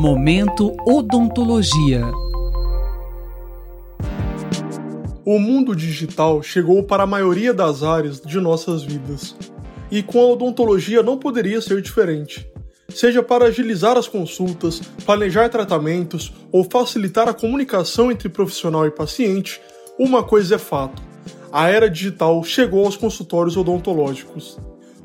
Momento Odontologia. O mundo digital chegou para a maioria das áreas de nossas vidas. E com a odontologia não poderia ser diferente. Seja para agilizar as consultas, planejar tratamentos ou facilitar a comunicação entre profissional e paciente, uma coisa é fato: a era digital chegou aos consultórios odontológicos.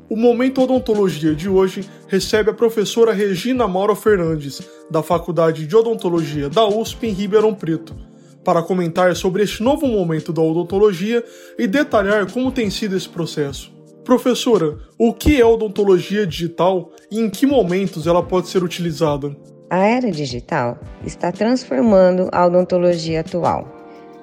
O Momento Odontologia de hoje recebe a professora Regina Maura Fernandes, da Faculdade de Odontologia da USP em Ribeirão Preto, para comentar sobre este novo momento da odontologia e detalhar como tem sido esse processo. Professora, o que é odontologia digital e em que momentos ela pode ser utilizada? A era digital está transformando a odontologia atual.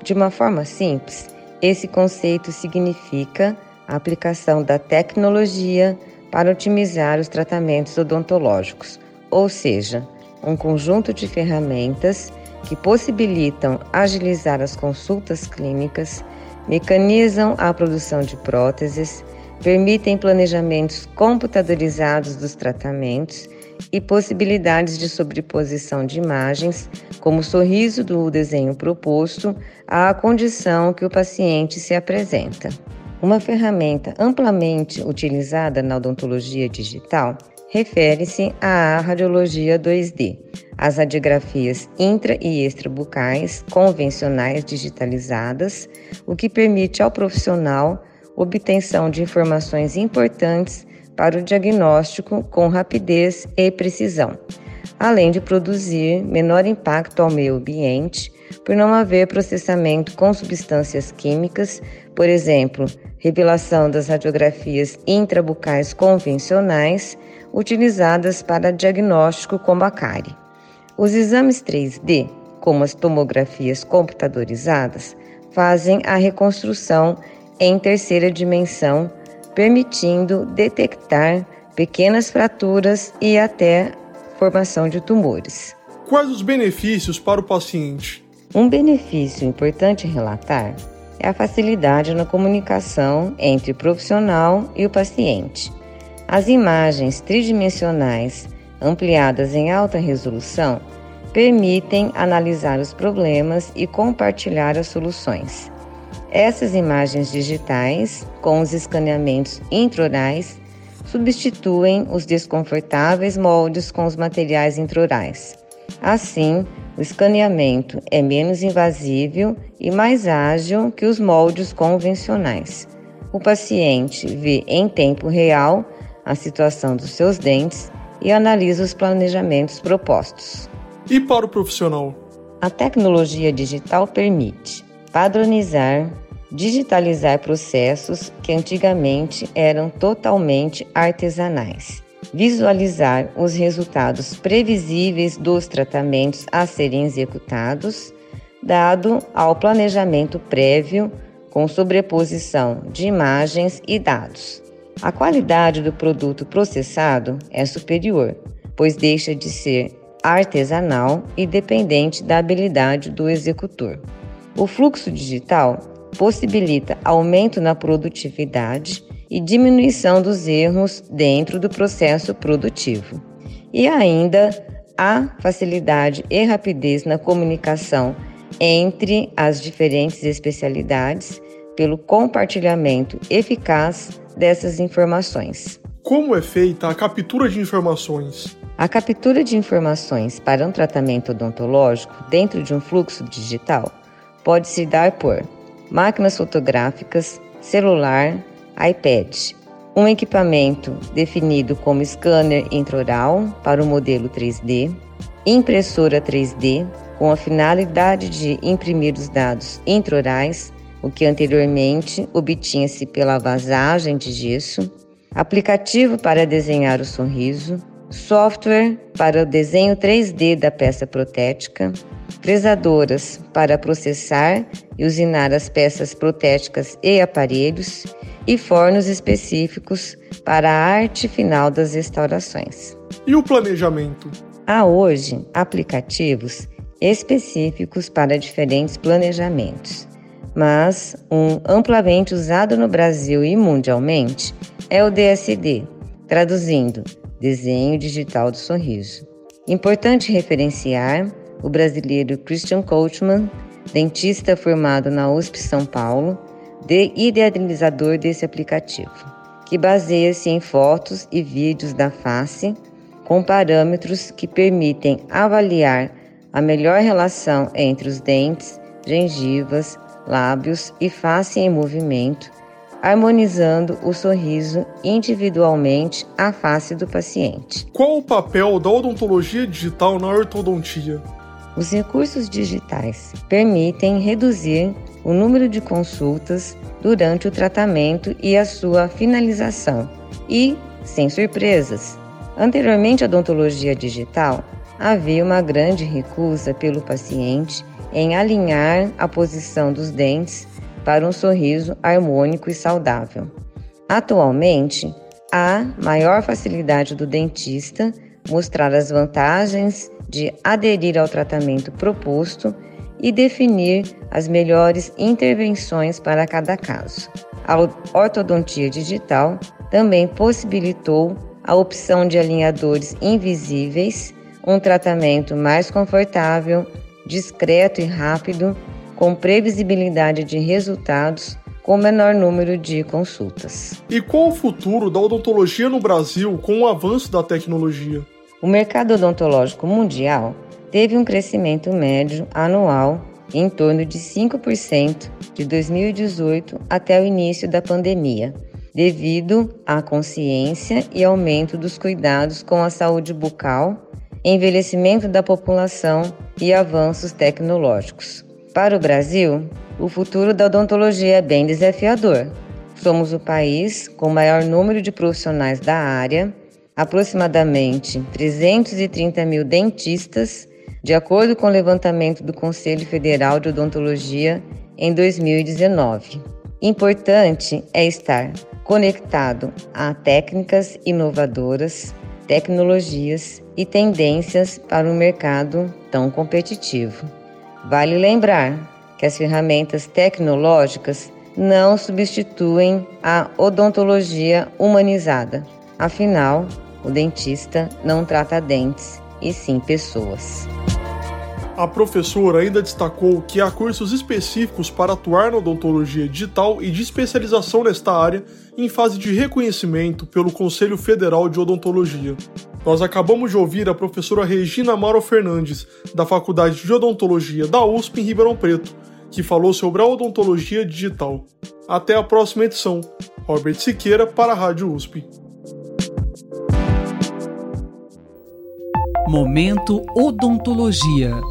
De uma forma simples, esse conceito significa a aplicação da tecnologia para otimizar os tratamentos odontológicos, ou seja, um conjunto de ferramentas que possibilitam agilizar as consultas clínicas, mecanizam a produção de próteses, permitem planejamentos computadorizados dos tratamentos e possibilidades de sobreposição de imagens, como o sorriso do desenho proposto, à condição que o paciente se apresenta. Uma ferramenta amplamente utilizada na odontologia digital refere-se à radiologia 2D, as radiografias intra e extrabucais convencionais digitalizadas, o que permite ao profissional obtenção de informações importantes para o diagnóstico com rapidez e precisão, além de produzir menor impacto ao meio ambiente por não haver processamento com substâncias químicas, por exemplo, revelação das radiografias intrabucais convencionais utilizadas para diagnóstico como a cárie. Os exames 3D, como as tomografias computadorizadas, fazem a reconstrução em terceira dimensão, permitindo detectar pequenas fraturas e até formação de tumores. Quais os benefícios para o paciente? Um benefício importante relatar é a facilidade na comunicação entre o profissional e o paciente. As imagens tridimensionais ampliadas em alta resolução permitem analisar os problemas e compartilhar as soluções. Essas imagens digitais, com os escaneamentos intraorais, substituem os desconfortáveis moldes com os materiais intraorais. Assim, o escaneamento é menos invasivo e mais ágil que os moldes convencionais. O paciente vê em tempo real a situação dos seus dentes e analisa os planejamentos propostos. E para o profissional? A tecnologia digital permite padronizar, digitalizar processos que antigamente eram totalmente artesanais visualizar os resultados previsíveis dos tratamentos a serem executados, dado ao planejamento prévio com sobreposição de imagens e dados. A qualidade do produto processado é superior, pois deixa de ser artesanal e dependente da habilidade do executor. O fluxo digital possibilita aumento na produtividade e diminuição dos erros dentro do processo produtivo. E ainda a facilidade e rapidez na comunicação entre as diferentes especialidades pelo compartilhamento eficaz dessas informações. Como é feita a captura de informações? A captura de informações para um tratamento odontológico dentro de um fluxo digital pode se dar por máquinas fotográficas, celular, iPad, um equipamento definido como scanner intraoral para o modelo 3D, impressora 3D com a finalidade de imprimir os dados intraorais, o que anteriormente obtinha-se pela vasagem de gesso, aplicativo para desenhar o sorriso, software para o desenho 3D da peça protética, fresadoras para processar e usinar as peças protéticas e aparelhos e fornos específicos para a arte final das restaurações. E o planejamento? Há hoje aplicativos específicos para diferentes planejamentos, mas um amplamente usado no Brasil e mundialmente é o DSD, traduzindo Desenho Digital do Sorriso. Importante referenciar o brasileiro Christian Coachman, dentista formado na USP São Paulo, de idealizador desse aplicativo, que baseia-se em fotos e vídeos da face com parâmetros que permitem avaliar a melhor relação entre os dentes, gengivas, lábios e face em movimento, harmonizando o sorriso individualmente à face do paciente. Qual o papel da odontologia digital na ortodontia? Os recursos digitais permitem reduzir o número de consultas durante o tratamento e a sua finalização, e sem surpresas. Anteriormente à odontologia digital, havia uma grande recusa pelo paciente em alinhar a posição dos dentes para um sorriso harmônico e saudável. Atualmente, há maior facilidade do dentista mostrar as vantagens de aderir ao tratamento proposto e definir as melhores intervenções para cada caso. A ortodontia digital também possibilitou a opção de alinhadores invisíveis, um tratamento mais confortável, discreto e rápido, com previsibilidade de resultados com menor número de consultas. E qual o futuro da odontologia no Brasil com o avanço da tecnologia? O mercado odontológico mundial teve um crescimento médio anual em torno de 5% de 2018 até o início da pandemia, devido à consciência e aumento dos cuidados com a saúde bucal, envelhecimento da população e avanços tecnológicos. Para o Brasil, o futuro da odontologia é bem desafiador. Somos o país com o maior número de profissionais da área, aproximadamente 330 mil dentistas de acordo com o levantamento do Conselho Federal de Odontologia em 2019. Importante é estar conectado a técnicas inovadoras, tecnologias e tendências para um mercado tão competitivo. Vale lembrar que as ferramentas tecnológicas não substituem a odontologia humanizada. Afinal, o dentista não trata dentes, e sim pessoas. A professora ainda destacou que há cursos específicos para atuar na odontologia digital e de especialização nesta área em fase de reconhecimento pelo Conselho Federal de Odontologia. Nós acabamos de ouvir a professora Regina Amaro Fernandes, da Faculdade de Odontologia da USP em Ribeirão Preto, que falou sobre a odontologia digital. Até a próxima edição. Robert Siqueira para a Rádio USP. Momento Odontologia.